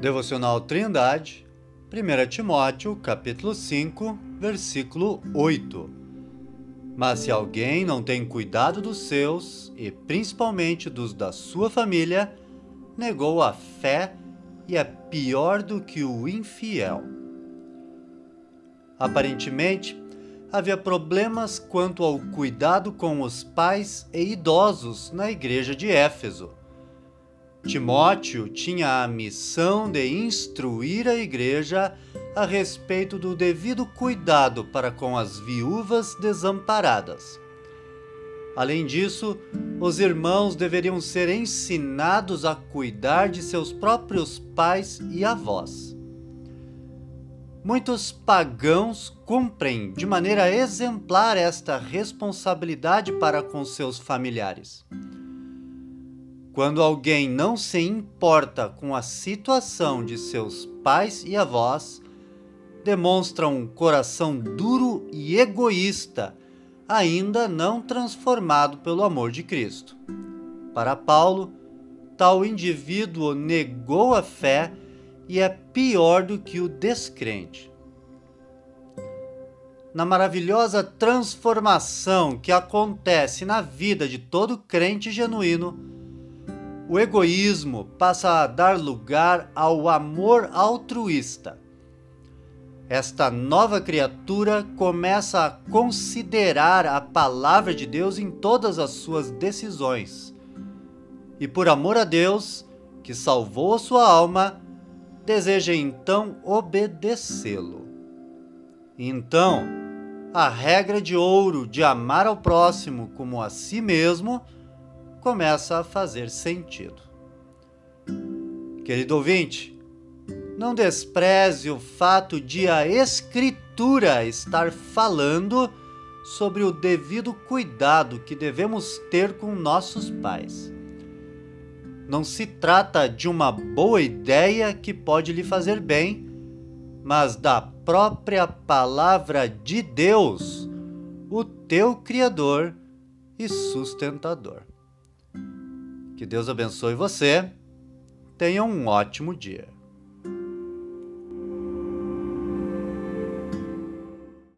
Devocional Trindade, 1 Timóteo, capítulo 5, versículo 8. Mas se alguém não tem cuidado dos seus, e principalmente dos da sua família, negou a fé e é pior do que o infiel. Aparentemente, havia problemas quanto ao cuidado com os pais e idosos na igreja de Éfeso. Timóteo tinha a missão de instruir a igreja a respeito do devido cuidado para com as viúvas desamparadas. Além disso, os irmãos deveriam ser ensinados a cuidar de seus próprios pais e avós. Muitos pagãos cumprem de maneira exemplar esta responsabilidade para com seus familiares. Quando alguém não se importa com a situação de seus pais e avós, demonstra um coração duro e egoísta, ainda não transformado pelo amor de Cristo. Para Paulo, tal indivíduo negou a fé e é pior do que o descrente. Na maravilhosa transformação que acontece na vida de todo crente genuíno, o egoísmo passa a dar lugar ao amor altruísta. Esta nova criatura começa a considerar a palavra de Deus em todas as suas decisões. E por amor a Deus, que salvou a sua alma, deseja então obedecê-lo. Então, a regra de ouro de amar ao próximo como a si mesmo começa a fazer sentido. Querido ouvinte, não despreze o fato de a Escritura estar falando sobre o devido cuidado que devemos ter com nossos pais. Não se trata de uma boa ideia que pode lhe fazer bem, mas da própria palavra de Deus, o teu Criador e sustentador. Que Deus abençoe você. Tenha um ótimo dia.